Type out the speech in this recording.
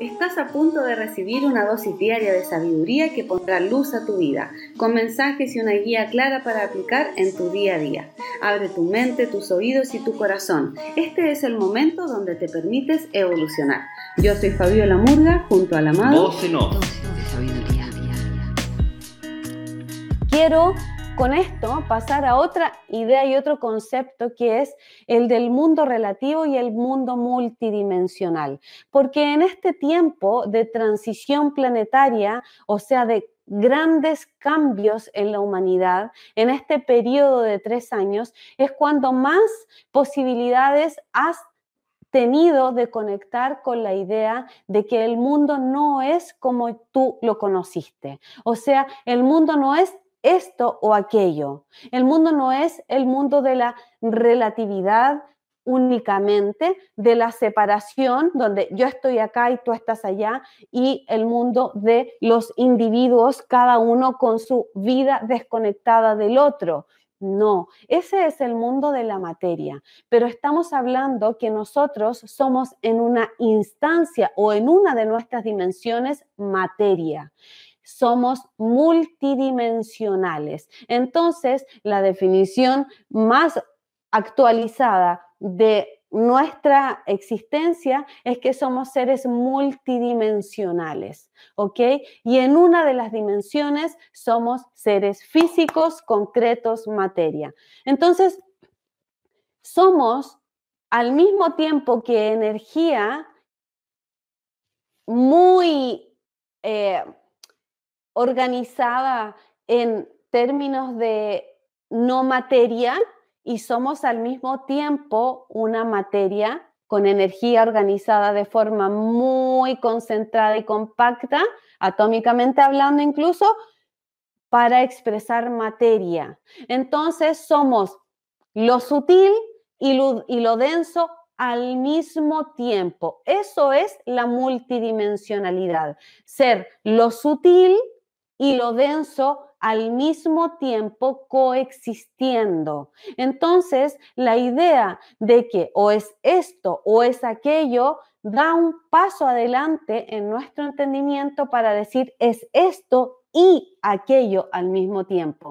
Estás a punto de recibir una dosis diaria de sabiduría que pondrá luz a tu vida, con mensajes y una guía clara para aplicar en tu día a día. Abre tu mente, tus oídos y tu corazón. Este es el momento donde te permites evolucionar. Yo soy Fabiola Murga, junto al amado. Voz en off. Quiero con esto pasar a otra idea y otro concepto que es el del mundo relativo y el mundo multidimensional. Porque en este tiempo de transición planetaria, o sea, de grandes cambios en la humanidad, en este periodo de tres años, es cuando más posibilidades has tenido de conectar con la idea de que el mundo no es como tú lo conociste. O sea, el mundo no es esto o aquello. El mundo no es el mundo de la relatividad únicamente, de la separación, donde yo estoy acá y tú estás allá, y el mundo de los individuos, cada uno con su vida desconectada del otro. No, ese es el mundo de la materia, pero estamos hablando que nosotros somos en una instancia o en una de nuestras dimensiones materia somos multidimensionales. Entonces, la definición más actualizada de nuestra existencia es que somos seres multidimensionales, ¿ok? Y en una de las dimensiones somos seres físicos, concretos, materia. Entonces, somos al mismo tiempo que energía muy... Eh, organizada en términos de no materia y somos al mismo tiempo una materia con energía organizada de forma muy concentrada y compacta, atómicamente hablando incluso, para expresar materia. Entonces somos lo sutil y lo, denso al mismo tiempo. Eso es la multidimensionalidad, ser lo sutil y lo denso al mismo tiempo coexistiendo. Entonces, la idea de que o es esto o es aquello da un paso adelante en nuestro entendimiento para decir es esto y aquello al mismo tiempo.